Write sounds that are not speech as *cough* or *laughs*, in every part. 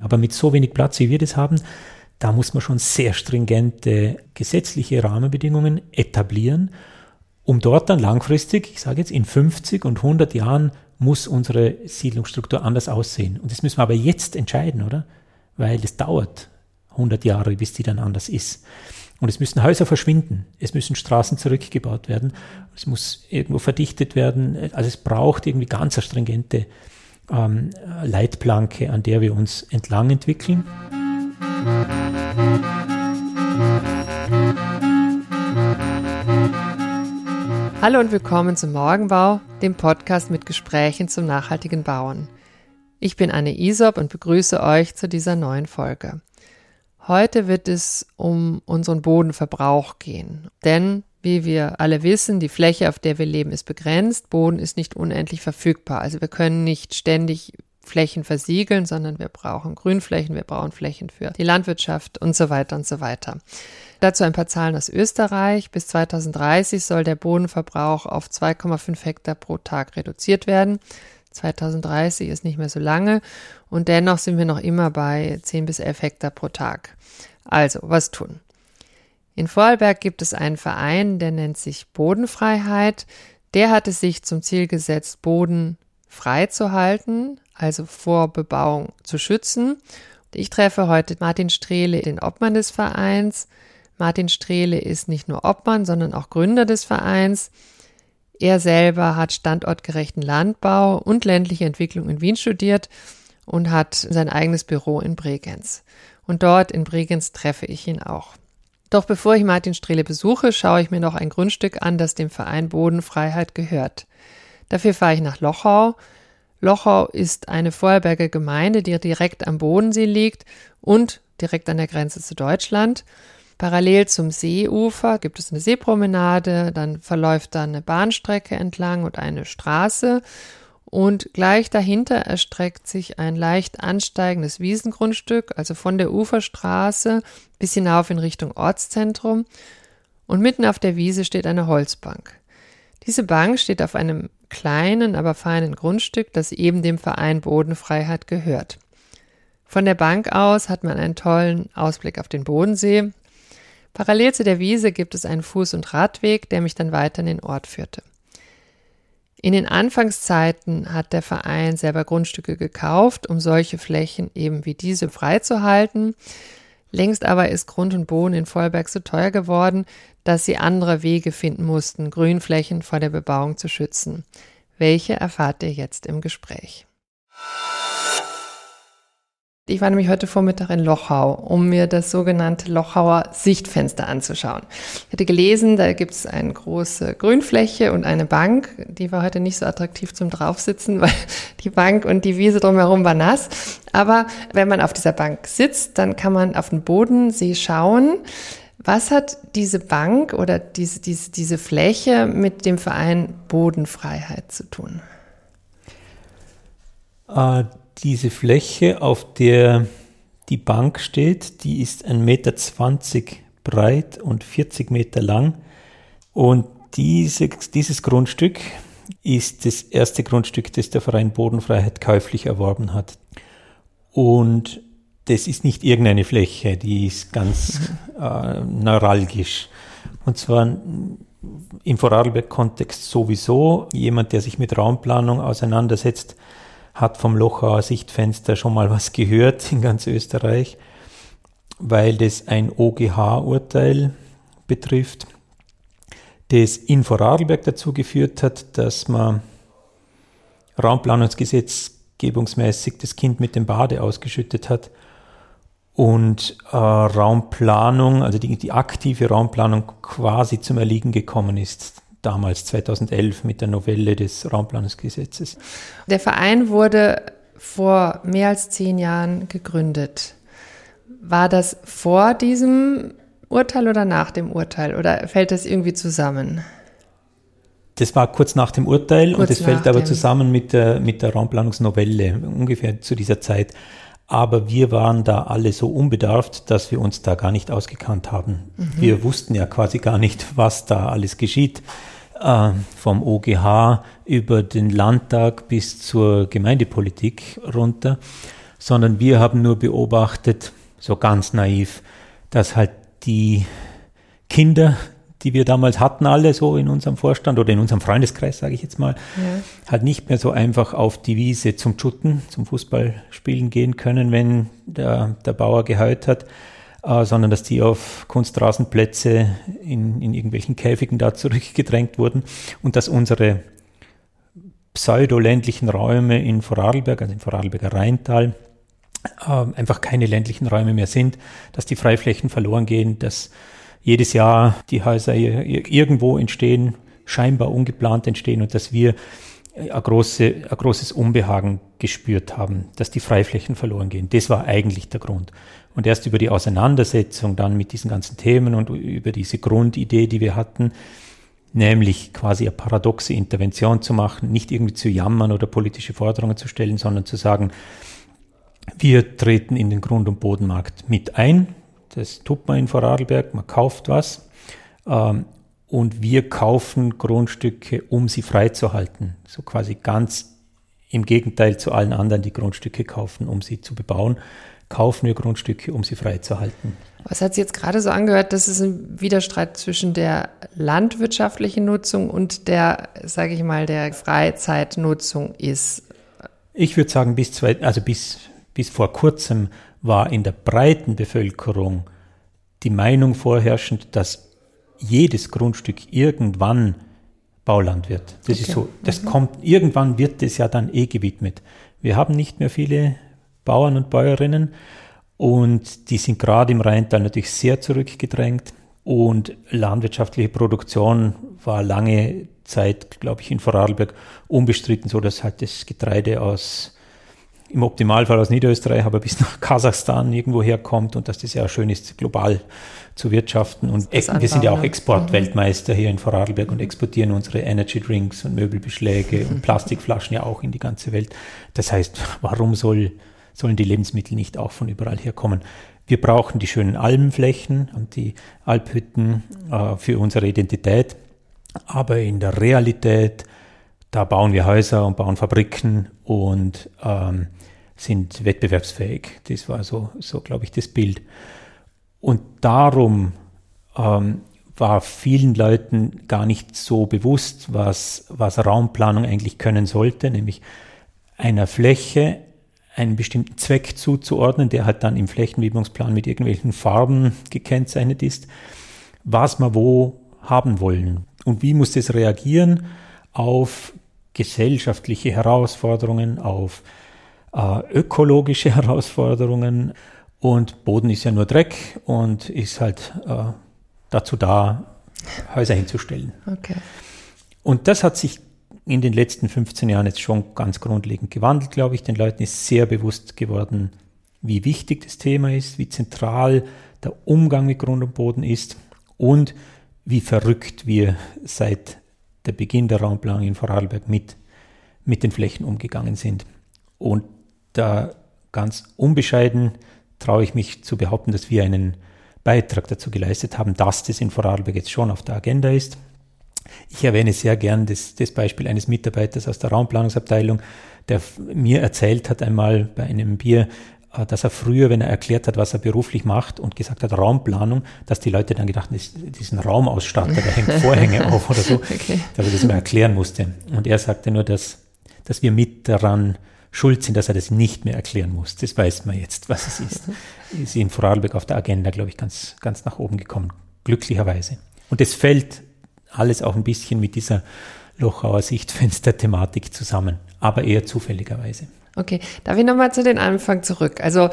Aber mit so wenig Platz, wie wir das haben, da muss man schon sehr stringente gesetzliche Rahmenbedingungen etablieren, um dort dann langfristig, ich sage jetzt in 50 und 100 Jahren, muss unsere Siedlungsstruktur anders aussehen. Und das müssen wir aber jetzt entscheiden, oder? Weil es dauert 100 Jahre, bis die dann anders ist. Und es müssen Häuser verschwinden, es müssen Straßen zurückgebaut werden, es muss irgendwo verdichtet werden. Also es braucht irgendwie ganz stringente ähm, Leitplanke, an der wir uns entlang entwickeln. Hallo und willkommen zum Morgenbau, dem Podcast mit Gesprächen zum nachhaltigen Bauen. Ich bin Anne Isop und begrüße euch zu dieser neuen Folge. Heute wird es um unseren Bodenverbrauch gehen. Denn, wie wir alle wissen, die Fläche, auf der wir leben, ist begrenzt. Boden ist nicht unendlich verfügbar. Also wir können nicht ständig Flächen versiegeln, sondern wir brauchen Grünflächen, wir brauchen Flächen für die Landwirtschaft und so weiter und so weiter. Dazu ein paar Zahlen aus Österreich. Bis 2030 soll der Bodenverbrauch auf 2,5 Hektar pro Tag reduziert werden. 2030 ist nicht mehr so lange und dennoch sind wir noch immer bei 10 bis 11 Hektar pro Tag. Also, was tun? In Vorarlberg gibt es einen Verein, der nennt sich Bodenfreiheit. Der hat es sich zum Ziel gesetzt, Boden frei zu halten, also vor Bebauung zu schützen. Ich treffe heute Martin Strehle, den Obmann des Vereins. Martin Strehle ist nicht nur Obmann, sondern auch Gründer des Vereins. Er selber hat standortgerechten Landbau und ländliche Entwicklung in Wien studiert und hat sein eigenes Büro in Bregenz. Und dort in Bregenz treffe ich ihn auch. Doch bevor ich Martin Strehle besuche, schaue ich mir noch ein Grundstück an, das dem Verein Bodenfreiheit gehört. Dafür fahre ich nach Lochau. Lochau ist eine Vorarlberger Gemeinde, die direkt am Bodensee liegt und direkt an der Grenze zu Deutschland. Parallel zum Seeufer gibt es eine Seepromenade, dann verläuft da eine Bahnstrecke entlang und eine Straße und gleich dahinter erstreckt sich ein leicht ansteigendes Wiesengrundstück, also von der Uferstraße bis hinauf in Richtung Ortszentrum und mitten auf der Wiese steht eine Holzbank. Diese Bank steht auf einem kleinen, aber feinen Grundstück, das eben dem Verein Bodenfreiheit gehört. Von der Bank aus hat man einen tollen Ausblick auf den Bodensee Parallel zu der Wiese gibt es einen Fuß- und Radweg, der mich dann weiter in den Ort führte. In den Anfangszeiten hat der Verein selber Grundstücke gekauft, um solche Flächen eben wie diese freizuhalten. Längst aber ist Grund und Boden in Vollberg so teuer geworden, dass sie andere Wege finden mussten, Grünflächen vor der Bebauung zu schützen. Welche erfahrt ihr jetzt im Gespräch? Ich war nämlich heute Vormittag in Lochau, um mir das sogenannte Lochauer Sichtfenster anzuschauen. Ich hatte gelesen, da gibt es eine große Grünfläche und eine Bank. Die war heute nicht so attraktiv zum Draufsitzen, *laughs* weil die Bank und die Wiese drumherum war nass. Aber wenn man auf dieser Bank sitzt, dann kann man auf den Bodensee schauen. Was hat diese Bank oder diese, diese, diese Fläche mit dem Verein Bodenfreiheit zu tun? Äh, diese Fläche, auf der die Bank steht, die ist 1,20 Meter breit und 40 Meter lang. Und diese, dieses Grundstück ist das erste Grundstück, das der Verein Bodenfreiheit käuflich erworben hat. Und das ist nicht irgendeine Fläche, die ist ganz *laughs* äh, neuralgisch. Und zwar im Vorarlberg-Kontext sowieso. Jemand, der sich mit Raumplanung auseinandersetzt, hat vom Lochauer Sichtfenster schon mal was gehört in ganz Österreich, weil das ein OGH-Urteil betrifft, das in Vorarlberg dazu geführt hat, dass man raumplanungsgesetzgebungsmäßig das Kind mit dem Bade ausgeschüttet hat und äh, Raumplanung, also die, die aktive Raumplanung quasi zum Erliegen gekommen ist damals 2011 mit der Novelle des Raumplanungsgesetzes. Der Verein wurde vor mehr als zehn Jahren gegründet. War das vor diesem Urteil oder nach dem Urteil oder fällt das irgendwie zusammen? Das war kurz nach dem Urteil kurz und es fällt aber zusammen mit der, mit der Raumplanungsnovelle, ungefähr zu dieser Zeit. Aber wir waren da alle so unbedarft, dass wir uns da gar nicht ausgekannt haben. Mhm. Wir wussten ja quasi gar nicht, was da alles geschieht äh, vom OGH über den Landtag bis zur Gemeindepolitik runter, sondern wir haben nur beobachtet, so ganz naiv, dass halt die Kinder, die wir damals hatten, alle so in unserem Vorstand oder in unserem Freundeskreis, sage ich jetzt mal, ja. halt nicht mehr so einfach auf die Wiese zum Schutten, zum Fußballspielen gehen können, wenn der, der Bauer geheut hat, äh, sondern dass die auf Kunstrasenplätze in, in irgendwelchen Käfigen da zurückgedrängt wurden und dass unsere pseudo-ländlichen Räume in Vorarlberg, also im Vorarlberger Rheintal, äh, einfach keine ländlichen Räume mehr sind, dass die Freiflächen verloren gehen, dass jedes Jahr die Häuser irgendwo entstehen, scheinbar ungeplant entstehen und dass wir ein, große, ein großes Unbehagen gespürt haben, dass die Freiflächen verloren gehen. Das war eigentlich der Grund. Und erst über die Auseinandersetzung dann mit diesen ganzen Themen und über diese Grundidee, die wir hatten, nämlich quasi eine paradoxe Intervention zu machen, nicht irgendwie zu jammern oder politische Forderungen zu stellen, sondern zu sagen, wir treten in den Grund- und Bodenmarkt mit ein. Das tut man in Vorarlberg, man kauft was. Ähm, und wir kaufen Grundstücke, um sie freizuhalten. So quasi ganz im Gegenteil zu allen anderen, die Grundstücke kaufen, um sie zu bebauen, kaufen wir Grundstücke, um sie freizuhalten. Was hat sich jetzt gerade so angehört, dass es ein Widerstreit zwischen der landwirtschaftlichen Nutzung und der, sage ich mal, der Freizeitnutzung ist? Ich würde sagen, bis, zwei, also bis bis vor kurzem war in der breiten Bevölkerung die Meinung vorherrschend, dass jedes Grundstück irgendwann Bauland wird. Das okay. ist so, das mhm. kommt, irgendwann wird es ja dann eh gewidmet. Wir haben nicht mehr viele Bauern und Bäuerinnen und die sind gerade im Rheintal natürlich sehr zurückgedrängt und landwirtschaftliche Produktion war lange Zeit, glaube ich, in Vorarlberg unbestritten so, dass halt das Getreide aus im Optimalfall aus Niederösterreich, aber bis nach Kasachstan irgendwo herkommt und dass das ja schön ist, global zu wirtschaften. Und wir sind ja auch Exportweltmeister hier in Vorarlberg und exportieren unsere Energy Drinks und Möbelbeschläge und *laughs* Plastikflaschen ja auch in die ganze Welt. Das heißt, warum soll, sollen die Lebensmittel nicht auch von überall herkommen? Wir brauchen die schönen Almenflächen und die Alphütten äh, für unsere Identität. Aber in der Realität da bauen wir Häuser und bauen Fabriken und ähm, sind wettbewerbsfähig. Das war so, so glaube ich, das Bild. Und darum ähm, war vielen Leuten gar nicht so bewusst, was, was Raumplanung eigentlich können sollte, nämlich einer Fläche einen bestimmten Zweck zuzuordnen, der halt dann im Flächenwidmungsplan mit irgendwelchen Farben gekennzeichnet ist, was wir wo haben wollen und wie muss das reagieren auf gesellschaftliche Herausforderungen, auf äh, ökologische *laughs* Herausforderungen. Und Boden ist ja nur Dreck und ist halt äh, dazu da, Häuser hinzustellen. Okay. Und das hat sich in den letzten 15 Jahren jetzt schon ganz grundlegend gewandelt, glaube ich. Den Leuten ist sehr bewusst geworden, wie wichtig das Thema ist, wie zentral der Umgang mit Grund und Boden ist und wie verrückt wir seit der Beginn der Raumplanung in Vorarlberg mit, mit den Flächen umgegangen sind. Und da ganz unbescheiden traue ich mich zu behaupten, dass wir einen Beitrag dazu geleistet haben, dass das in Vorarlberg jetzt schon auf der Agenda ist. Ich erwähne sehr gern das, das Beispiel eines Mitarbeiters aus der Raumplanungsabteilung, der mir erzählt hat einmal bei einem Bier, dass er früher, wenn er erklärt hat, was er beruflich macht und gesagt hat Raumplanung, dass die Leute dann gedacht haben, ein Raumausstatter, der hängt Vorhänge auf oder so, *laughs* okay. dass er das mal erklären musste. Und er sagte nur, dass, dass wir mit daran schuld sind, dass er das nicht mehr erklären muss. Das weiß man jetzt, was es ist. *laughs* ist in Vorarlberg auf der Agenda, glaube ich, ganz, ganz nach oben gekommen. Glücklicherweise. Und es fällt alles auch ein bisschen mit dieser Lochauer Sichtfenster-Thematik zusammen, aber eher zufälligerweise. Okay, darf ich nochmal zu den Anfang zurück? Also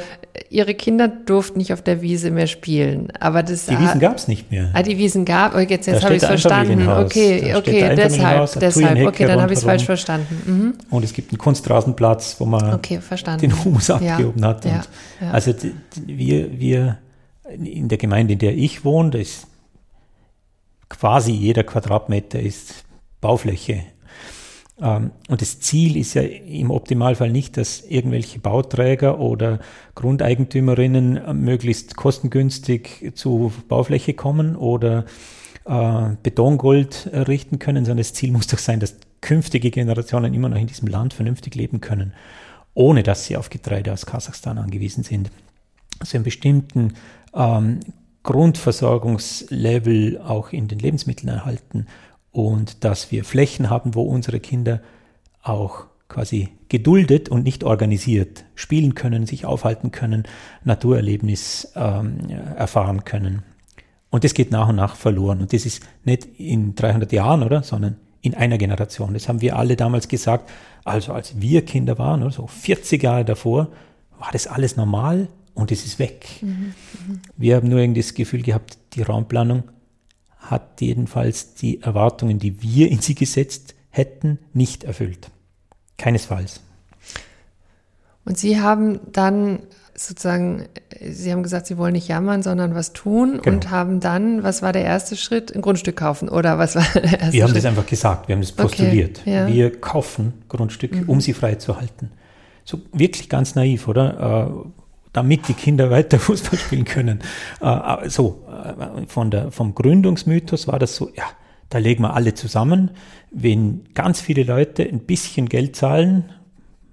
Ihre Kinder durften nicht auf der Wiese mehr spielen, aber das die Wiesen gab es nicht mehr. Ah, die Wiesen gab. Okay, jetzt, jetzt habe ich es verstanden. Okay, okay, deshalb, deshalb. Okay, dann habe ich es falsch verstanden. Mhm. Und es gibt einen Kunstrasenplatz, wo man okay, den Humus abgehoben ja, hat. Ja, ja. Also wir, wir in der Gemeinde, in der ich wohne, da ist quasi jeder Quadratmeter ist Baufläche und das Ziel ist ja im Optimalfall nicht, dass irgendwelche Bauträger oder Grundeigentümerinnen möglichst kostengünstig zu Baufläche kommen oder äh, Betongold errichten können, sondern das Ziel muss doch sein, dass künftige Generationen immer noch in diesem Land vernünftig leben können. ohne dass sie auf Getreide aus Kasachstan angewiesen sind. Also einen bestimmten ähm, Grundversorgungslevel auch in den Lebensmitteln erhalten und dass wir Flächen haben, wo unsere Kinder auch quasi geduldet und nicht organisiert spielen können, sich aufhalten können, Naturerlebnis ähm, erfahren können. Und das geht nach und nach verloren. Und das ist nicht in 300 Jahren, oder, sondern in einer Generation. Das haben wir alle damals gesagt. Also als wir Kinder waren, oder so 40 Jahre davor, war das alles normal und es ist weg. Mhm, mh. Wir haben nur irgendwie das Gefühl gehabt, die Raumplanung hat jedenfalls die Erwartungen, die wir in sie gesetzt hätten, nicht erfüllt. Keinesfalls. Und Sie haben dann sozusagen, Sie haben gesagt, Sie wollen nicht jammern, sondern was tun genau. und haben dann, was war der erste Schritt? Ein Grundstück kaufen oder was war der erste Wir haben Schritt? das einfach gesagt, wir haben das postuliert. Okay, ja. Wir kaufen Grundstücke, mhm. um sie freizuhalten. So wirklich ganz naiv, oder? Äh, damit die Kinder weiter *laughs* Fußball spielen können. Äh, so, äh, von der, vom Gründungsmythos war das so, ja, da legen wir alle zusammen. Wenn ganz viele Leute ein bisschen Geld zahlen,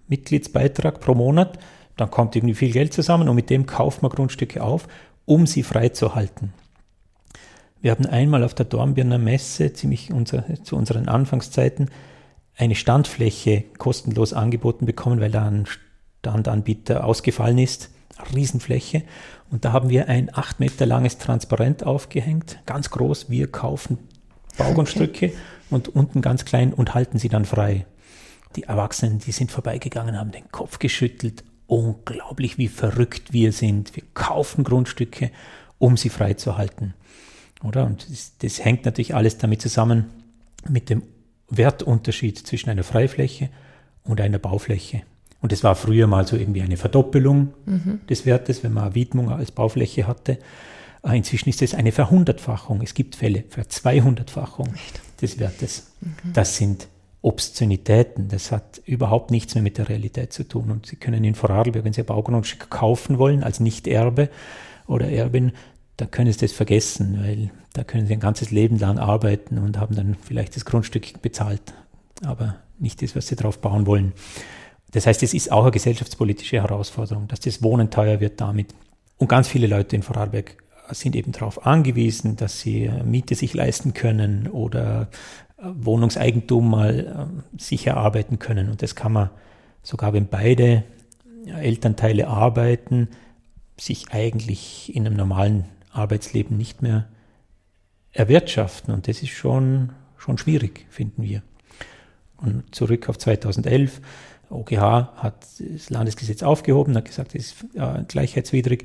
Mitgliedsbeitrag pro Monat, dann kommt irgendwie viel Geld zusammen und mit dem kaufen wir Grundstücke auf, um sie freizuhalten. Wir haben einmal auf der Dornbirner Messe, ziemlich unser, zu unseren Anfangszeiten, eine Standfläche kostenlos angeboten bekommen, weil da ein Standanbieter ausgefallen ist. Riesenfläche. Und da haben wir ein acht Meter langes Transparent aufgehängt, ganz groß. Wir kaufen Baugrundstücke okay. und unten ganz klein und halten sie dann frei. Die Erwachsenen, die sind vorbeigegangen, haben den Kopf geschüttelt. Unglaublich, wie verrückt wir sind. Wir kaufen Grundstücke, um sie freizuhalten. Oder? Und das, das hängt natürlich alles damit zusammen mit dem Wertunterschied zwischen einer Freifläche und einer Baufläche. Und es war früher mal so irgendwie eine Verdoppelung mhm. des Wertes, wenn man eine Widmung als Baufläche hatte. Äh, inzwischen ist es eine Verhundertfachung. Es gibt Fälle für Zweihundertfachung des Wertes. Mhm. Das sind Obszönitäten. Das hat überhaupt nichts mehr mit der Realität zu tun. Und Sie können in Vorarlberg, wenn Sie ein Baugrundstück kaufen wollen, als Nicht-Erbe oder Erbin, da können Sie das vergessen, weil da können Sie ein ganzes Leben lang arbeiten und haben dann vielleicht das Grundstück bezahlt, aber nicht das, was Sie drauf bauen wollen. Das heißt, es ist auch eine gesellschaftspolitische Herausforderung, dass das Wohnen teuer wird damit. Und ganz viele Leute in Vorarlberg sind eben darauf angewiesen, dass sie äh, Miete sich leisten können oder äh, Wohnungseigentum mal äh, sich erarbeiten können. Und das kann man sogar, wenn beide Elternteile arbeiten, sich eigentlich in einem normalen Arbeitsleben nicht mehr erwirtschaften. Und das ist schon, schon schwierig, finden wir. Und zurück auf 2011. OGH hat das Landesgesetz aufgehoben, hat gesagt, das ist äh, gleichheitswidrig,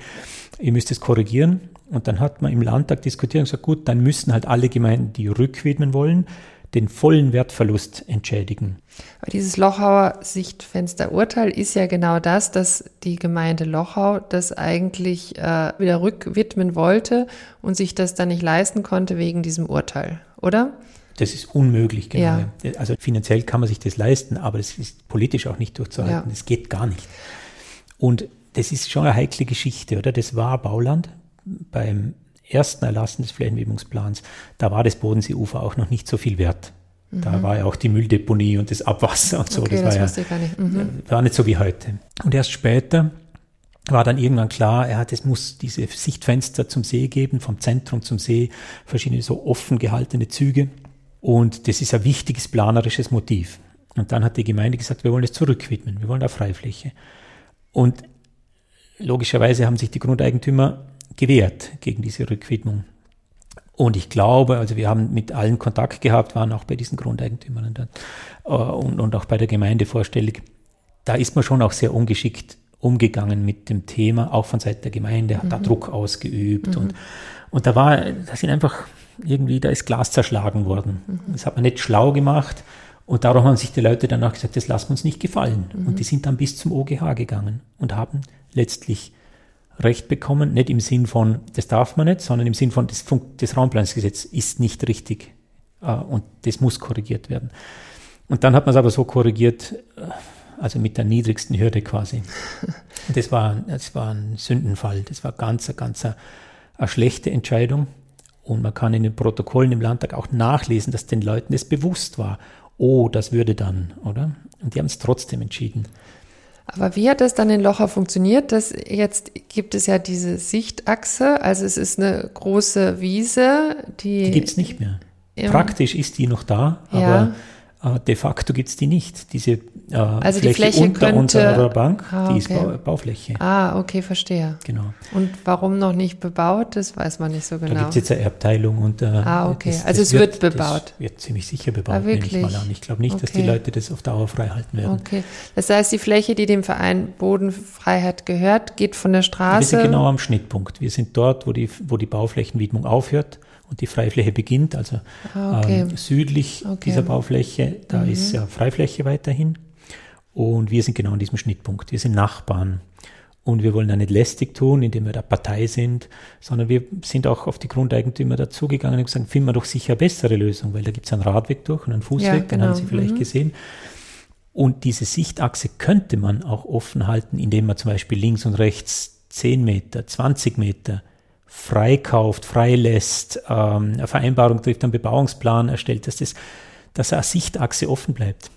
ihr müsst es korrigieren. Und dann hat man im Landtag diskutiert und gesagt, gut, dann müssen halt alle Gemeinden, die rückwidmen wollen, den vollen Wertverlust entschädigen. Aber dieses Lochauer Sichtfensterurteil ist ja genau das, dass die Gemeinde Lochau das eigentlich äh, wieder rückwidmen wollte und sich das dann nicht leisten konnte wegen diesem Urteil, oder? Das ist unmöglich, genau. Ja. Also finanziell kann man sich das leisten, aber es ist politisch auch nicht durchzuhalten. Ja. Das geht gar nicht. Und das ist schon eine heikle Geschichte, oder? Das war Bauland beim ersten Erlassen des Flächenwebungsplans, da war das Bodenseeufer auch noch nicht so viel wert. Mhm. Da war ja auch die Mülldeponie und das Abwasser und so. Okay, das, das war ja, nicht. Mhm. war nicht so wie heute. Und erst später war dann irgendwann klar, er hat, es muss diese Sichtfenster zum See geben, vom Zentrum zum See, verschiedene so offen gehaltene Züge. Und das ist ein wichtiges planerisches Motiv. Und dann hat die Gemeinde gesagt, wir wollen es zurückwidmen, wir wollen da Freifläche. Und logischerweise haben sich die Grundeigentümer gewehrt gegen diese Rückwidmung. Und ich glaube, also wir haben mit allen Kontakt gehabt, waren auch bei diesen Grundeigentümern und, äh, und, und auch bei der Gemeinde vorstellig. Da ist man schon auch sehr ungeschickt umgegangen mit dem Thema, auch von Seiten der Gemeinde, hat mhm. da Druck ausgeübt mhm. und, und da war, da sind einfach irgendwie, da ist Glas zerschlagen worden. Mhm. Das hat man nicht schlau gemacht und darum haben sich die Leute danach gesagt, das lassen wir uns nicht gefallen. Und mhm. die sind dann bis zum OGH gegangen und haben letztlich Recht bekommen, nicht im Sinn von, das darf man nicht, sondern im Sinn von, das, das Raumplanungsgesetz ist nicht richtig äh, und das muss korrigiert werden. Und dann hat man es aber so korrigiert, äh, also mit der niedrigsten Hürde quasi. Und *laughs* das war, das war ein Sündenfall, das war ganz, ganz eine, eine schlechte Entscheidung. Und man kann in den Protokollen im Landtag auch nachlesen, dass den Leuten das bewusst war. Oh, das würde dann, oder? Und die haben es trotzdem entschieden. Aber wie hat das dann in Locher funktioniert? Das jetzt gibt es ja diese Sichtachse, also es ist eine große Wiese, die. Die gibt es nicht mehr. Praktisch ist die noch da, aber ja. äh, de facto gibt es die nicht. Diese äh, also Fläche, die Fläche unter könnte, unserer Bank, ah, die ist okay. Bau, Baufläche. Ah, okay, verstehe. Genau. Und warum noch nicht bebaut, das weiß man nicht so genau. Da gibt es jetzt eine Erbteilung und äh, ah, okay. das, das also es wird, wird bebaut. Wird ziemlich sicher bebaut, ah, nehme ich mal an. Ich glaube nicht, okay. dass die Leute das auf Dauer frei halten werden. Okay. Das heißt, die Fläche, die dem Verein Bodenfreiheit gehört, geht von der Straße. Wir sind genau am Schnittpunkt. Wir sind dort, wo die, wo die Bauflächenwidmung aufhört und die Freifläche beginnt, also ah, okay. ähm, südlich okay. dieser Baufläche, da mhm. ist ja Freifläche weiterhin. Und wir sind genau an diesem Schnittpunkt. Wir sind Nachbarn. Und wir wollen da nicht lästig tun, indem wir da Partei sind, sondern wir sind auch auf die Grundeigentümer dazugegangen und gesagt, finden wir doch sicher eine bessere Lösung, weil da gibt es einen Radweg durch und einen Fußweg, ja, genau. genau. den haben Sie vielleicht mhm. gesehen. Und diese Sichtachse könnte man auch offen halten, indem man zum Beispiel links und rechts 10 Meter, 20 Meter freikauft, freilässt, ähm, eine Vereinbarung trifft, einen Bebauungsplan erstellt, dass, das, dass eine Sichtachse offen bleibt.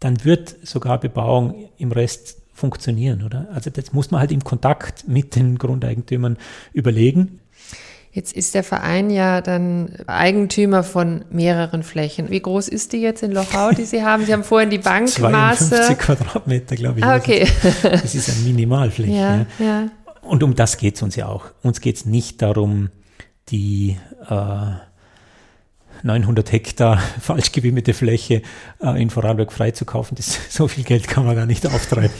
Dann wird sogar Bebauung im Rest funktionieren, oder? Also das muss man halt im Kontakt mit den Grundeigentümern überlegen. Jetzt ist der Verein ja dann Eigentümer von mehreren Flächen. Wie groß ist die jetzt in Lochau, die Sie haben? Sie haben vorhin die *laughs* Bankmaße. 52 Quadratmeter, glaube ich. Ah, okay. Das ist eine Minimalfläche. *laughs* Ja, ja. Und um das geht es uns ja auch. Uns geht es nicht darum, die äh, 900 Hektar *laughs* falsch gewidmete Fläche äh, in Vorarlberg freizukaufen. Das, *laughs* so viel Geld kann man gar nicht auftreiben.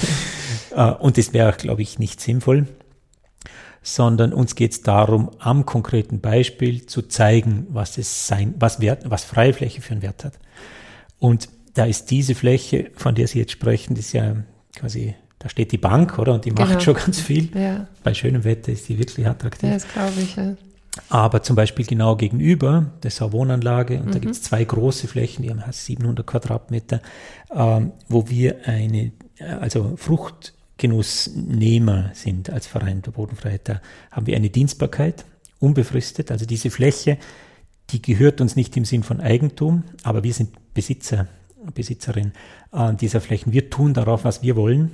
*laughs* äh, und das wäre, glaube ich, nicht sinnvoll sondern uns geht es darum, am konkreten Beispiel zu zeigen, was es sein, was Wert, was Freifläche für einen Wert hat. Und da ist diese Fläche, von der Sie jetzt sprechen, das ist ja quasi, da steht die Bank, oder? Und die Genau. macht schon ganz viel. Ja, Bei schönem Wetter ist die wirklich attraktiv. ja das glaube ich. Ja. Aber zum Beispiel genau gegenüber, das ist eine Wohnanlage, und da Mhm. gibt es zwei große Flächen, die haben 700 Quadratmeter, ähm, wo wir eine, äh, also Fruchtgenussnehmer sind als Verein der Bodenfreiheit. Da haben wir eine Dienstbarkeit, unbefristet. Also diese Fläche, die gehört uns nicht im Sinn von Eigentum, aber wir sind Besitzer, Besitzerin äh, dieser Flächen. Wir tun darauf, was wir wollen.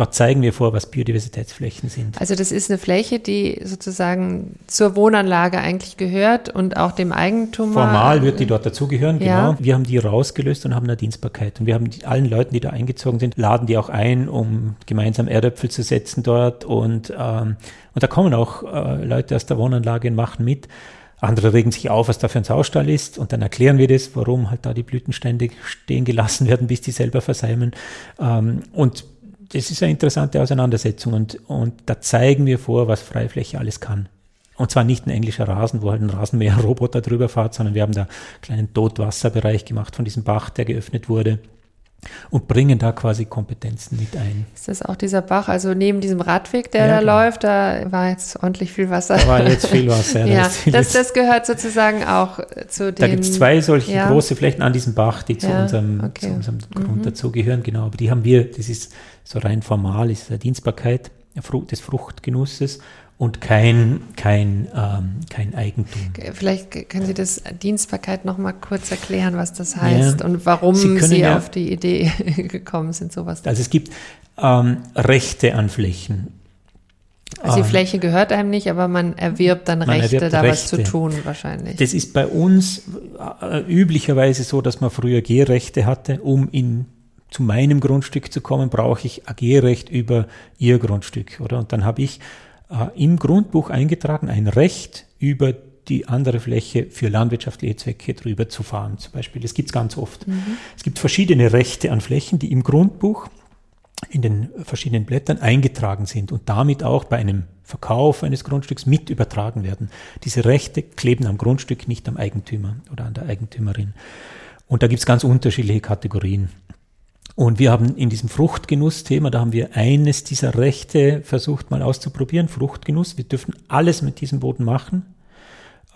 Dort zeigen wir vor, was Biodiversitätsflächen sind. Also das ist eine Fläche, die sozusagen zur Wohnanlage eigentlich gehört und auch dem Eigentum. Formal wird die dort dazugehören, Ja. genau. Wir haben die rausgelöst und haben eine Dienstbarkeit. Und wir haben die, allen Leuten, die da eingezogen sind, laden die auch ein, um gemeinsam Erdäpfel zu setzen dort. Und, ähm, und da kommen auch äh, Leute aus der Wohnanlage und machen mit. Andere regen sich auf, was da für ein Saustall ist. Und dann erklären wir das, warum halt da die Blütenstände stehen gelassen *laughs* werden, bis die selber verseimen. Ähm, und das ist eine interessante Auseinandersetzung. Und, und da zeigen wir vor, was Freifläche alles kann. Und zwar nicht ein englischer Rasen, wo halt ein Rasenmäher-Roboter drüber fährt, sondern wir haben da einen kleinen Totwasserbereich gemacht von diesem Bach, der geöffnet wurde und bringen da quasi Kompetenzen mit ein. Ist das auch dieser Bach? Also neben diesem Radweg, der Ja, da genau. läuft, da war jetzt ordentlich viel Wasser. Da war jetzt viel Wasser. *laughs* ja, das, jetzt- das gehört sozusagen auch zu den. da gibt es zwei solche ja. große Flächen an diesem Bach, die zu Ja, unserem, okay. zu unserem Mhm. Grund dazugehören, genau. Aber die haben wir, das ist so rein formal, ist eine Dienstbarkeit des Fruchtgenusses und kein, kein, ähm, kein Eigentum. Vielleicht können Sie das Dienstbarkeit noch mal kurz erklären, was das heißt Ja. und warum Sie Sie, ja- auf die Idee *laughs* gekommen sind, sowas. Also es gibt ähm, Rechte an Flächen. Also die Ähm, Fläche gehört einem nicht, aber man erwirbt dann Man Rechte, erwirbt da was zu Rechte. tun wahrscheinlich. Das ist bei uns äh, üblicherweise so, dass man früher Gehrechte hatte. Um in, zu meinem Grundstück zu kommen, brauche ich ein Gehrecht über Ihr Grundstück, oder? Und dann habe ich äh, im Grundbuch eingetragen ein Recht über die andere Fläche für landwirtschaftliche Zwecke drüber zu fahren, zum Beispiel. Das gibt es ganz oft. Es gibt verschiedene Rechte an Flächen, die im Grundbuch in den verschiedenen Blättern eingetragen sind und damit auch bei einem Verkauf eines Grundstücks mit übertragen werden. Diese Rechte kleben am Grundstück, nicht am Eigentümer oder an der Eigentümerin. Und da gibt es ganz unterschiedliche Kategorien. Und wir haben in diesem Fruchtgenuss-Thema, da haben wir eines dieser Rechte versucht mal auszuprobieren, Fruchtgenuss. Wir dürfen alles mit diesem Boden machen.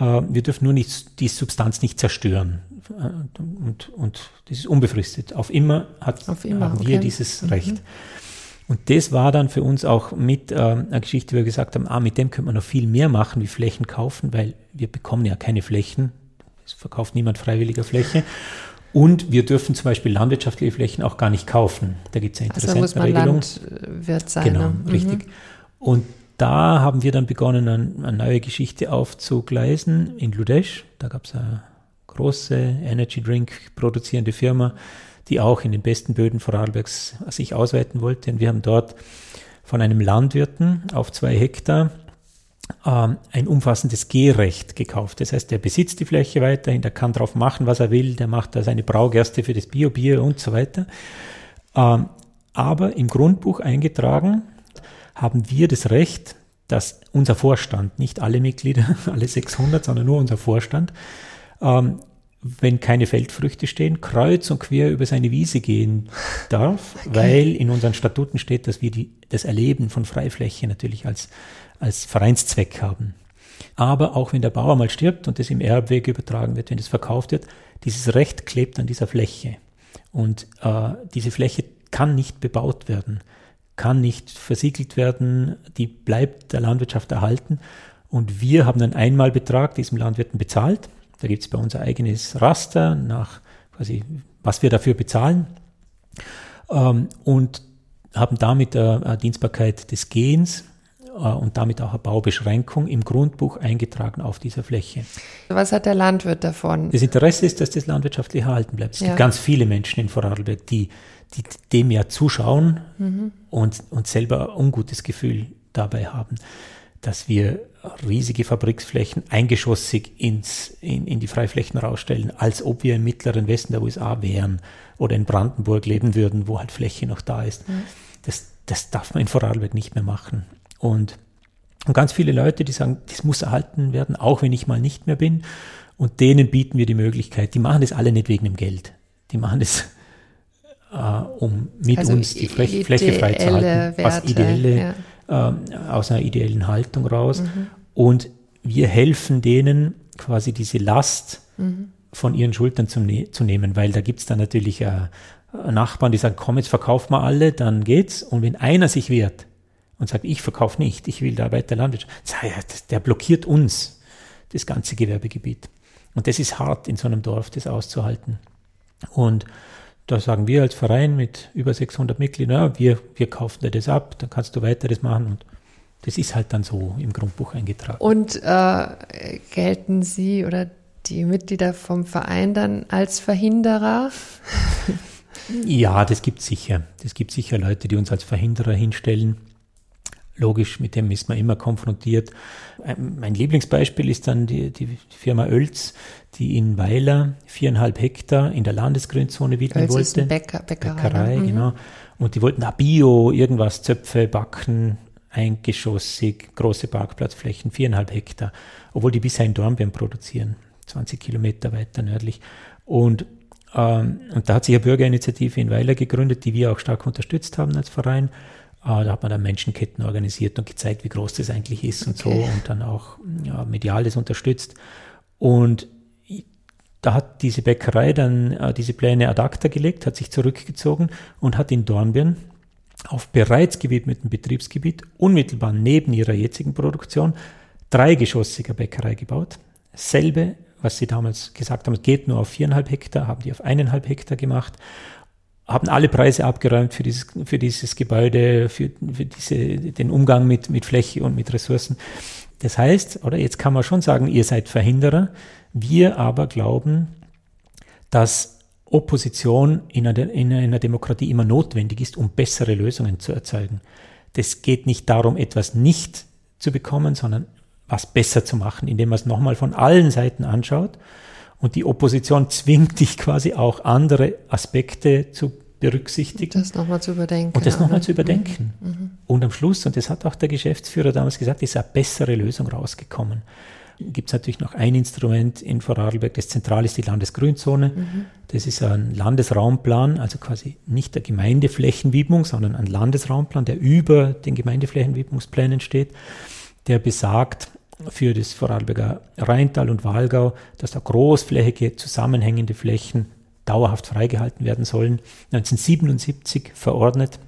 Äh, Wir dürfen nur nicht, die Substanz nicht zerstören. Äh, Und, und das ist unbefristet. Auf immer, hat, Auf immer, haben wir okay. dieses Recht. Und das war dann für uns auch mit äh, einer Geschichte, wo wir gesagt haben, ah, mit dem könnte man noch viel mehr machen, wie Flächen kaufen, weil wir bekommen ja keine Flächen. Es verkauft niemand freiwilliger Fläche. Und wir dürfen zum Beispiel landwirtschaftliche Flächen auch gar nicht kaufen. Da gibt es eine interessante also muss man Landwirt sein. Genau, ne? richtig. Mhm. Und da haben wir dann begonnen, eine, eine neue Geschichte aufzugleisen in Ludesch. Da gab es eine große Energy Drink produzierende Firma, die auch in den besten Böden Vorarlbergs sich ausweiten wollte. Und wir haben dort von einem Landwirten auf zwei Hektar ein umfassendes Gehrecht gekauft. Das heißt, der besitzt die Fläche weiterhin, der kann drauf machen, was er will, der macht da seine Braugerste für das Biobier und so weiter. Ähm, aber im Grundbuch eingetragen haben wir das Recht, dass unser Vorstand, nicht alle Mitglieder, *laughs* alle 600, sondern nur unser Vorstand, ähm, wenn keine Feldfrüchte stehen, kreuz und quer über seine Wiese gehen *laughs* darf, okay. weil in unseren Statuten steht, dass wir die, das Erleben von Freifläche natürlich als, als Vereinszweck haben. Aber auch wenn der Bauer mal stirbt und das im Erbweg übertragen wird, wenn es verkauft wird, dieses Recht klebt an dieser Fläche. Und äh, diese Fläche kann nicht bebaut werden, kann nicht versiegelt werden, die bleibt der Landwirtschaft erhalten. Und wir haben einen Einmalbetrag diesem Landwirten bezahlt da gibt es bei uns ein eigenes Raster nach quasi, was wir dafür bezahlen. Ähm, und haben damit eine Dienstbarkeit des Gehens äh, und damit auch eine Baubeschränkung im Grundbuch eingetragen auf dieser Fläche. Was hat der Landwirt davon? Das Interesse ist, dass das landwirtschaftlich erhalten bleibt. Es ja. gibt ganz viele Menschen in Vorarlberg, die, die dem ja zuschauen mhm. und, und selber ein ungutes Gefühl dabei haben dass wir riesige Fabriksflächen eingeschossig ins, in, in die Freiflächen rausstellen, als ob wir im mittleren Westen der USA wären oder in Brandenburg leben würden, wo halt Fläche noch da ist. Mhm. Das, das darf man in Vorarlberg nicht mehr machen. Und, und ganz viele Leute, die sagen, das muss erhalten werden, auch wenn ich mal nicht mehr bin. Und denen bieten wir die Möglichkeit. Die machen das alle nicht wegen dem Geld. Die machen das, äh, um mit also uns die Fläche, Fläche freizuhalten, was ideelle ja äh, aus einer ideellen Haltung raus. Mhm. Und wir helfen denen quasi diese Last mhm. von ihren Schultern zu, ne zu nehmen, weil da gibt es dann natürlich äh, Nachbarn, die sagen, komm, jetzt verkauf mal alle, dann geht's. Und wenn einer sich wehrt und sagt, ich verkaufe nicht, ich will da weiter Landwirtschaft, der blockiert uns das ganze Gewerbegebiet. Und das ist hart in so einem Dorf, das auszuhalten. Und da sagen wir als Verein mit über 600 Mitgliedern, ja, wir, wir kaufen dir das ab, dann kannst du weiter das machen und das ist halt dann so im Grundbuch eingetragen. Und äh, gelten Sie oder die Mitglieder vom Verein dann als Verhinderer? *laughs* ja, das gibt es sicher. Das gibt sicher Leute, die uns als Verhinderer hinstellen. Logisch, mit dem ist man immer konfrontiert. Ähm, mein Lieblingsbeispiel ist dann die, die Firma Oelz, die in Weiler viereinhalb Hektar in der Landesgrünzone widmen wollte. Ist ein Bäcker, Bäckerei, Bäckerei ne? genau. Und die wollten da Bio, irgendwas, Zöpfe, Backen, eingeschossig, große Parkplatzflächen, viereinhalb Hektar, obwohl die bisher in Dornbirn produzieren, 20 Kilometer weiter nördlich. Und, ähm, und da hat sich eine Bürgerinitiative in Weiler gegründet, die wir auch stark unterstützt haben als Verein. Äh, da hat man dann Menschenketten organisiert und gezeigt, wie groß das eigentlich ist und okay. so und dann auch ja, medial das unterstützt. Und da hat diese Bäckerei dann äh, diese Pläne ad acta gelegt, hat sich zurückgezogen und hat in Dornbirn auf bereits gewidmetem Betriebsgebiet unmittelbar neben ihrer jetzigen Produktion dreigeschossiger Bäckerei gebaut. Selbe, was sie damals gesagt haben, es geht nur auf viereinhalb Hektar, haben die auf eineinhalb Hektar gemacht haben alle Preise abgeräumt für dieses, für dieses Gebäude, für, für diese, den Umgang mit, mit Fläche und mit Ressourcen. Das heißt, oder jetzt kann man schon sagen, ihr seid Verhinderer. Wir aber glauben, dass Opposition in einer, in einer Demokratie immer notwendig ist, um bessere Lösungen zu erzeugen. Das geht nicht darum, etwas nicht zu bekommen, sondern was besser zu machen, indem man es nochmal von allen Seiten anschaut und die Opposition zwingt dich quasi auch andere Aspekte zu berücksichtigen. Das nochmal zu überdenken. Und das nochmal zu überdenken. Mhm. mhm. Und am Schluss, und das hat auch der Geschäftsführer damals gesagt, ist eine bessere Lösung rausgekommen. Gibt es natürlich noch ein Instrument in Vorarlberg, das zentral ist die Landesgrünzone. Mhm. Das ist ein Landesraumplan, also quasi nicht der Gemeindeflächenwidmung, sondern ein Landesraumplan, der über den Gemeindeflächenwidmungsplänen steht, der besagt, für das Vorarlberger Rheintal und Walgau, dass da großflächige zusammenhängende Flächen dauerhaft freigehalten werden sollen. 1977 verordnet.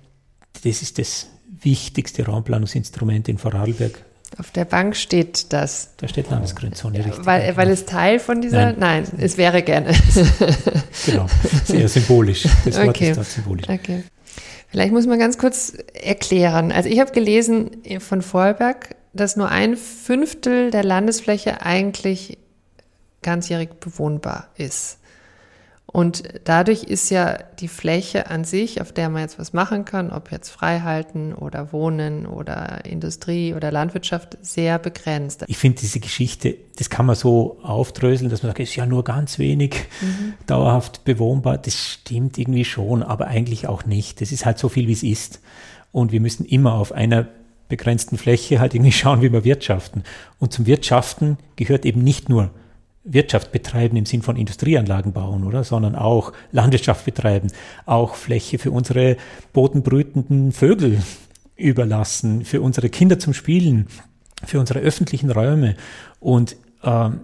Das ist das wichtigste Raumplanungsinstrument in Vorarlberg Auf der Bank steht das. Da steht Landesgründzone, richtig. Weil, weil es Teil von dieser. Nein, Nein es wäre gerne. *laughs* genau, sehr symbolisch. Das Wort okay. ist dort symbolisch. Okay. Vielleicht muss man ganz kurz erklären. Also ich habe gelesen von Vorberg, dass nur ein Fünftel der Landesfläche eigentlich ganzjährig bewohnbar ist. Und dadurch ist ja die Fläche an sich, auf der man jetzt was machen kann, ob jetzt Freihalten oder Wohnen oder Industrie oder Landwirtschaft, sehr begrenzt. Ich finde diese Geschichte, das kann man so aufdröseln, dass man sagt, es ist ja nur ganz wenig mhm. dauerhaft bewohnbar. Das stimmt irgendwie schon, aber eigentlich auch nicht. Das ist halt so viel, wie es ist. Und wir müssen immer auf einer begrenzten Fläche halt irgendwie *laughs* schauen, wie wir wirtschaften. Und zum Wirtschaften gehört eben nicht nur Wirtschaft betreiben im Sinn von Industrieanlagen bauen, oder? Sondern auch Landwirtschaft betreiben, auch Fläche für unsere bodenbrütenden Vögel *laughs* überlassen, für unsere Kinder zum Spielen, für unsere öffentlichen Räume. Und ähm,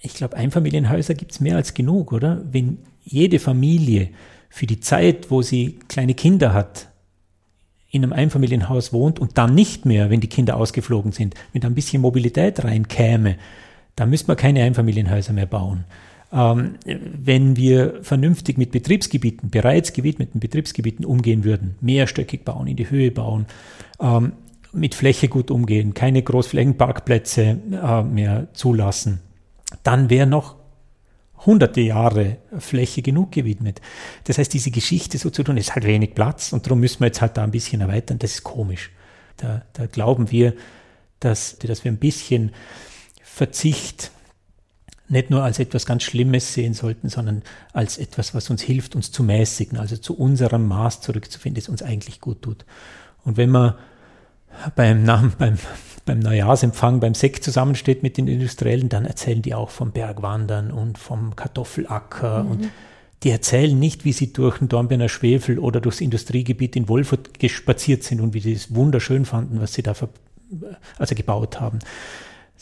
ich glaube, Einfamilienhäuser gibt's mehr als genug, oder? Wenn jede Familie für die Zeit, wo sie kleine Kinder hat, in einem Einfamilienhaus wohnt und dann nicht mehr, wenn die Kinder ausgeflogen sind, wenn da ein bisschen Mobilität reinkäme, da müsste man keine Einfamilienhäuser mehr bauen. Ähm, wenn wir vernünftig mit Betriebsgebieten, bereits gewidmeten Betriebsgebieten umgehen würden, mehrstöckig bauen, in die Höhe bauen, ähm, mit Fläche gut umgehen, keine Großflächenparkplätze äh, mehr zulassen, dann wäre noch hunderte Jahre Fläche genug gewidmet. Das heißt, diese Geschichte so zu tun, ist halt wenig Platz und darum müssen wir jetzt halt da ein bisschen erweitern. Das ist komisch. Da, da glauben wir, dass, dass wir ein bisschen Verzicht nicht nur als etwas ganz Schlimmes sehen sollten, sondern als etwas, was uns hilft, uns zu mäßigen, also zu unserem Maß zurückzufinden, das uns eigentlich gut tut. Und wenn man beim, beim, beim Neujahrsempfang, beim Sekt zusammensteht mit den Industriellen, dann erzählen die auch vom Bergwandern und vom Kartoffelacker mhm. und die erzählen nicht, wie sie durch den Dornbirner Schwefel oder durchs Industriegebiet in Wolfurt gespaziert sind und wie sie es wunderschön fanden, was sie da also gebaut haben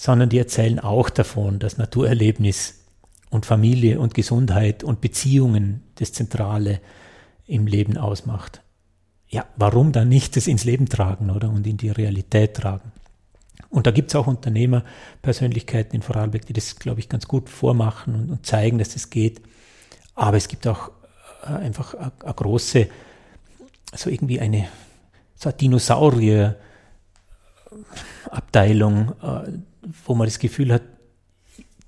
sondern die erzählen auch davon, dass Naturerlebnis und Familie und Gesundheit und Beziehungen das Zentrale im Leben ausmacht. Ja, warum dann nicht das ins Leben tragen oder und in die Realität tragen? Und da gibt es auch Unternehmerpersönlichkeiten in Vorarlberg, die das, glaube ich, ganz gut vormachen und, und zeigen, dass das geht. Aber es gibt auch äh, einfach eine, große, so irgendwie eine, so eine Dinosaurier-Abteilung, äh, wo man das Gefühl hat,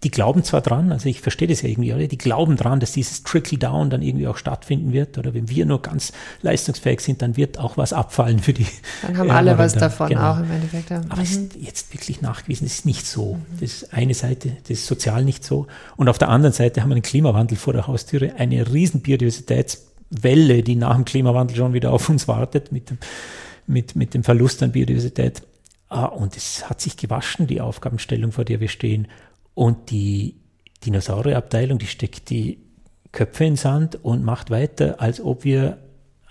die glauben zwar dran, also ich verstehe das ja irgendwie, oder? die glauben dran, dass dieses Trickle-Down dann irgendwie auch stattfinden wird, oder wenn wir nur ganz leistungsfähig sind, dann wird auch was abfallen für die. Dann haben alle was dann, davon genau. auch im Endeffekt. Ja. Aber es mhm. ist jetzt wirklich nachgewiesen, es ist nicht so. Mhm. Das ist eine Seite, das ist sozial nicht so. Und auf der anderen Seite haben wir den Klimawandel vor der Haustüre, eine riesen Biodiversitätswelle, die nach dem Klimawandel schon wieder auf uns wartet, mit dem, mit, mit dem Verlust an Biodiversität. Ah, und es hat sich gewaschen, die Aufgabenstellung, vor der wir stehen. Und die Dinosaurierabteilung, die steckt die Köpfe in Sand und macht weiter, als ob wir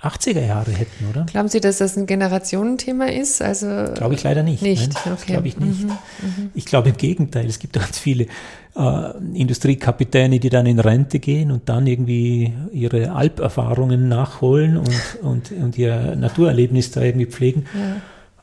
80er Jahre hätten, oder? Glauben Sie, dass das ein Generationenthema ist? Also glaube ich leider nicht. Nicht, Nein, okay. glaube ich nicht. Mhm, mhm. Ich glaube im Gegenteil. Es gibt ganz viele äh, Industriekapitäne, die dann in Rente gehen und dann irgendwie ihre Alperfahrungen nachholen und, und, und ihr Naturerlebnis da irgendwie pflegen. Ja.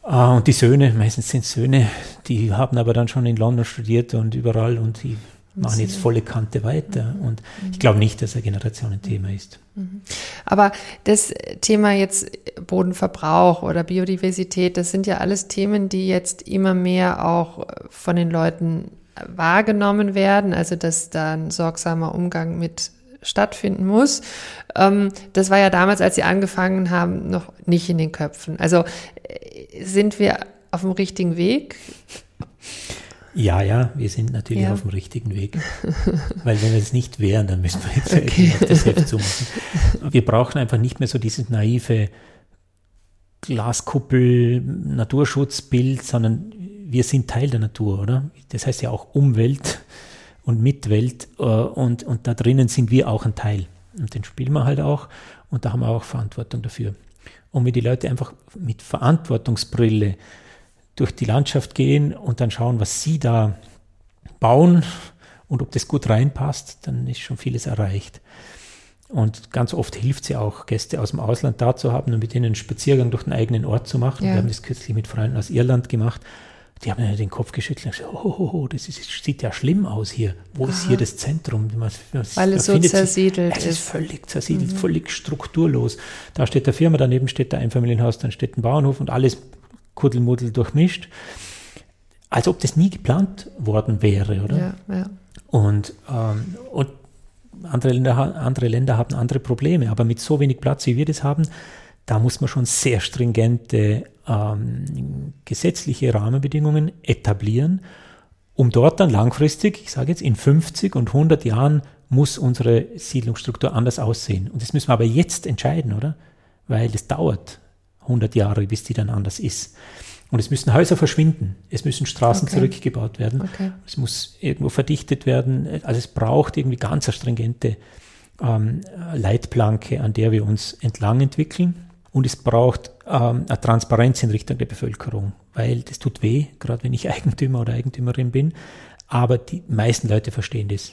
Ah, und die Söhne, meistens sind Söhne, die haben aber dann schon in London studiert und überall und die machen jetzt volle Kante weiter. Mhm. Und ich glaube nicht, dass ein Generationenthema ist. Mhm. Aber das Thema jetzt Bodenverbrauch oder Biodiversität, das sind ja alles Themen, die jetzt immer mehr auch von den Leuten wahrgenommen werden. Also, dass da ein sorgsamer Umgang mit stattfinden muss. Ähm, das war ja damals, als sie angefangen haben, noch nicht in den Köpfen. Also äh, sind wir auf dem richtigen Weg? Ja, ja, wir sind natürlich ja. auf dem richtigen Weg. *laughs* Weil wenn wir es nicht wären, dann müssen wir jetzt okay. das Heft zumachen. Wir brauchen einfach nicht mehr so dieses naive Glaskuppel-Naturschutzbild, sondern wir sind Teil der Natur, oder? Das heißt ja auch Umwelt und Mitwelt äh, und, und da drinnen sind wir auch ein Teil. Und den spielen wir halt auch und da haben wir auch Verantwortung dafür. Und wenn die Leute einfach mit Verantwortungsbrille durch die Landschaft gehen und dann schauen, was sie da bauen und ob das gut reinpasst, dann ist schon vieles erreicht. Und ganz oft hilft es ja auch, Gäste aus dem Ausland da zu haben und mit ihnen einen Spaziergang durch den eigenen Ort zu machen. Ja. Wir haben das kürzlich mit Freunden aus Irland gemacht Die haben den Kopf geschüttelt und gesagt, oh, oh, oh das ist, sieht ja schlimm aus hier. Wo Aha. ist hier das Zentrum? Man, man, Weil es so zersiedelt sich, ist. Es ist völlig zersiedelt, mhm. völlig strukturlos. Da steht der Firma, daneben steht der Einfamilienhaus, dann steht ein Bauernhof und alles Kuddelmuddel durchmischt. Als ob das nie geplant worden wäre, oder? Ja, ja. Und, ähm, und andere Länder, andere Länder haben andere Probleme, aber mit so wenig Platz, wie wir das haben, da muss man schon sehr stringente ähm, gesetzliche Rahmenbedingungen etablieren, um dort dann langfristig, ich sage jetzt in 50 und 100 Jahren, muss unsere Siedlungsstruktur anders aussehen. Und das müssen wir aber jetzt entscheiden, oder? Weil es dauert 100 Jahre, bis die dann anders ist. Und es müssen Häuser verschwinden, es müssen Straßen okay. zurückgebaut werden, okay. es muss irgendwo verdichtet werden. Also es braucht irgendwie ganz eine stringente ähm, Leitplanke, an der wir uns entlang entwickeln. Und es braucht ähm, eine Transparenz in Richtung der Bevölkerung, weil das tut weh, gerade wenn ich *laughs* Eigentümer oder Eigentümerin bin. Aber die meisten Leute verstehen das.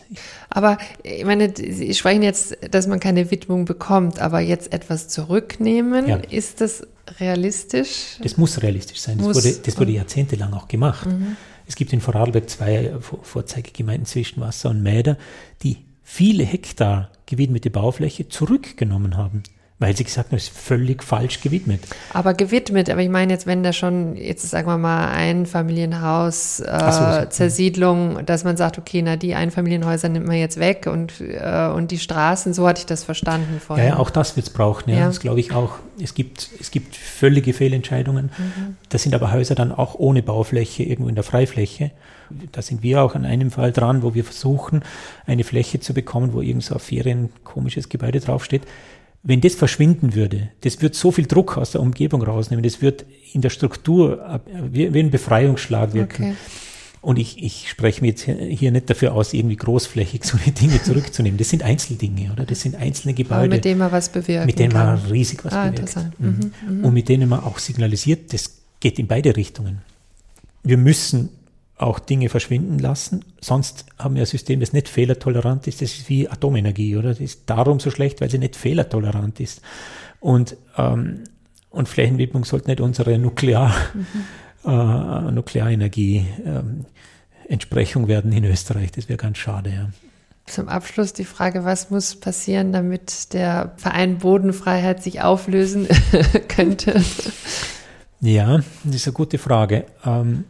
Aber ich meine, Sie sprechen jetzt, dass man keine Widmung bekommt, aber jetzt etwas zurücknehmen, ja. ist das realistisch? Das muss realistisch sein. Das, muss. wurde, das wurde jahrzehntelang auch gemacht. Mhm. Es gibt in Vorarlberg zwei Vorzeigegemeinden zwischen Wasser und Mäder, die viele Hektar gewidmete Baufläche zurückgenommen haben. Weil sie gesagt haben, es ist völlig falsch gewidmet. Aber gewidmet, aber ich meine jetzt, wenn da schon, jetzt sagen wir mal, ein Familienhaus, äh, so. Zersiedlung, dass man sagt, okay, na, die Einfamilienhäuser nimmt man jetzt weg und, äh, und die Straßen, so hatte ich das verstanden vorher. Ja, ja auch das wird es brauchen, ja. ja. Das glaube ich auch. Es gibt, es gibt völlige Fehlentscheidungen. Mhm. Das sind aber Häuser dann auch ohne Baufläche, irgendwo in der Freifläche. Da sind wir auch an einem Fall dran, wo wir versuchen, eine Fläche zu bekommen, wo irgend so ein Ferien komisches Gebäude draufsteht wenn das verschwinden würde, das wird so viel Druck aus der Umgebung rausnehmen, das wird in der Struktur wie, wie ein Befreiungsschlag wirken. Okay. Und ich, ich spreche mir jetzt hier nicht dafür aus, irgendwie großflächig so eine Dinge zurückzunehmen. Das sind Einzeldinge, oder? Das sind einzelne Gebäude. Aber mit denen man was bewirkt. Mit denen man riesig was ah, bewirkt. Mhm. Mhm. mhm. Und mit denen man auch signalisiert, das geht in beide Richtungen. Wir müssen auch Dinge verschwinden lassen. Sonst haben wir ein System, das nicht fehlertolerant ist. Das ist wie Atomenergie, oder? Das ist darum so schlecht, weil sie nicht fehlertolerant ist. Und, ähm, und Flächenwidmung sollte nicht unsere Nuklear, mhm. äh, Nuklearenergie ähm, Entsprechung werden in Österreich. Das wäre ganz schade, ja. Zum Abschluss die Frage, was muss passieren, damit der Verein Bodenfreiheit sich auflösen *laughs* könnte? Ja, das ist eine gute Frage. Ähm,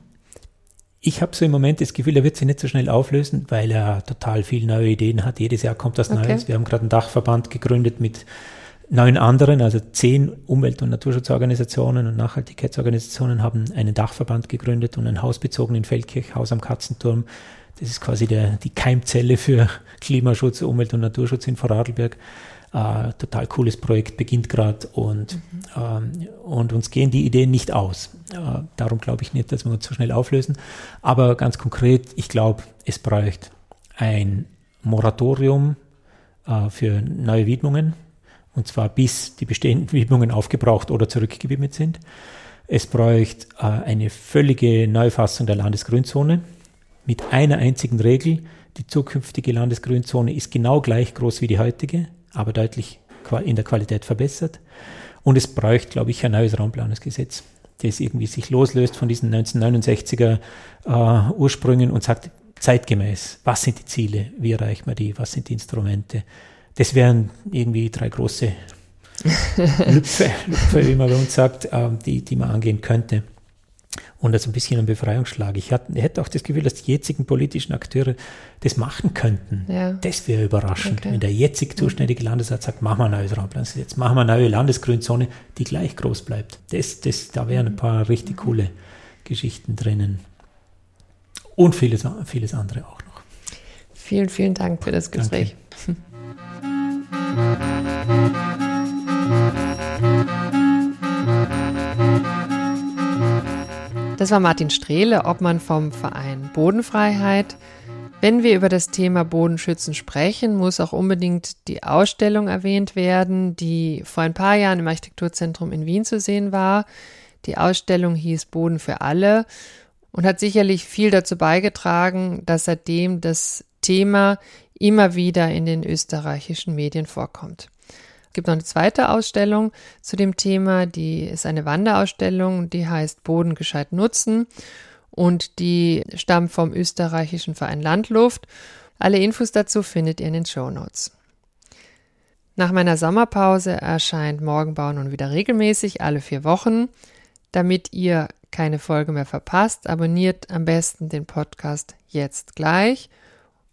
ich habe so im Moment das Gefühl, er wird sich nicht so schnell auflösen, weil er total viele neue Ideen hat. Jedes Jahr kommt was okay. Neues. Wir haben gerade einen Dachverband gegründet mit neun anderen, also zehn Umwelt- und Naturschutzorganisationen und Nachhaltigkeitsorganisationen haben einen Dachverband gegründet und ein Haus bezogen in Feldkirch, Haus am Katzenturm. Das ist quasi der, die Keimzelle für Klimaschutz, Umwelt- und Naturschutz in Vorarlberg. Äh, total cooles Projekt, beginnt gerade und, mhm. ähm, und uns gehen die Ideen nicht aus. Äh, darum glaube ich nicht, dass wir uns so schnell auflösen. Aber ganz konkret, ich glaube, es bräuchte ein Moratorium äh, für neue Widmungen und zwar bis die bestehenden *laughs* Widmungen aufgebraucht oder zurückgewidmet sind. Es bräuchte äh, eine völlige Neufassung der Landesgrünzone mit einer einzigen Regel. Die zukünftige Landesgrünzone ist genau gleich groß wie die heutige aber deutlich in der Qualität verbessert. Und es bräuchte, glaube ich, ein neues Raumplanungsgesetz, das irgendwie sich loslöst von diesen 1969er äh, Ursprüngen und sagt, zeitgemäß, was sind die Ziele, wie erreicht man die, was sind die Instrumente. Das wären irgendwie drei große *laughs* Lüpfe, Lüpfe wie man bei uns sagt, äh, die, die man angehen könnte und das ein bisschen ein Befreiungsschlag. Ich hätte auch das Gefühl, dass die jetzigen politischen Akteure das machen könnten. Ja. Das wäre überraschend, okay. wenn der jetzig zuständige Landesrat sagt, machen wir ein neues Raumplangesetz, machen wir eine neue Landesgrünzone, die gleich groß bleibt. Das, das, da wären ein paar richtig coole Geschichten drinnen. Und vieles, vieles andere auch noch. Vielen, vielen Dank für das Gespräch. Danke. *laughs* Das war Martin Strehle, Obmann vom Verein Bodenfreiheit. Wenn wir über das Thema Bodenschützen sprechen, muss auch unbedingt die Ausstellung erwähnt werden, die vor ein paar Jahren im Architekturzentrum in Wien zu sehen war. Die Ausstellung hieß Boden für alle und hat sicherlich viel dazu beigetragen, dass seitdem das Thema immer wieder in den österreichischen Medien vorkommt gibt noch eine zweite Ausstellung zu dem Thema, die ist eine Wanderausstellung, die heißt Boden gescheit nutzen. und die stammt vom österreichischen Verein Landluft. Alle Infos dazu findet ihr in den Show Notes. Nach meiner Sommerpause erscheint Morgenbau nun wieder regelmäßig alle vier Wochen. Damit ihr keine Folge mehr verpasst, abonniert am besten den Podcast jetzt gleich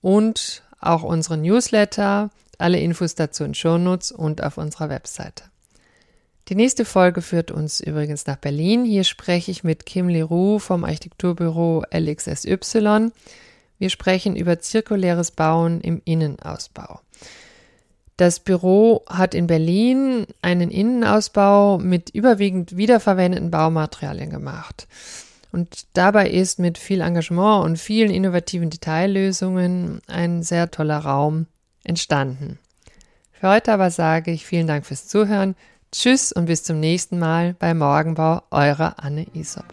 und auch unsere Newsletter. Alle Infos dazu in Shownotes und auf unserer Webseite. Die nächste Folge führt uns übrigens nach Berlin. Hier spreche ich mit Kim Leroux vom Architekturbüro LXSY. Wir sprechen über zirkuläres Bauen im Innenausbau. Das Büro hat in Berlin einen Innenausbau mit überwiegend wiederverwendeten Baumaterialien gemacht. Und dabei ist mit viel Engagement und vielen innovativen Detaillösungen ein sehr toller Raum entstanden. Für heute aber sage ich vielen Dank fürs Zuhören. Tschüss und bis zum nächsten Mal bei Morgenbau, eure Anne Isop.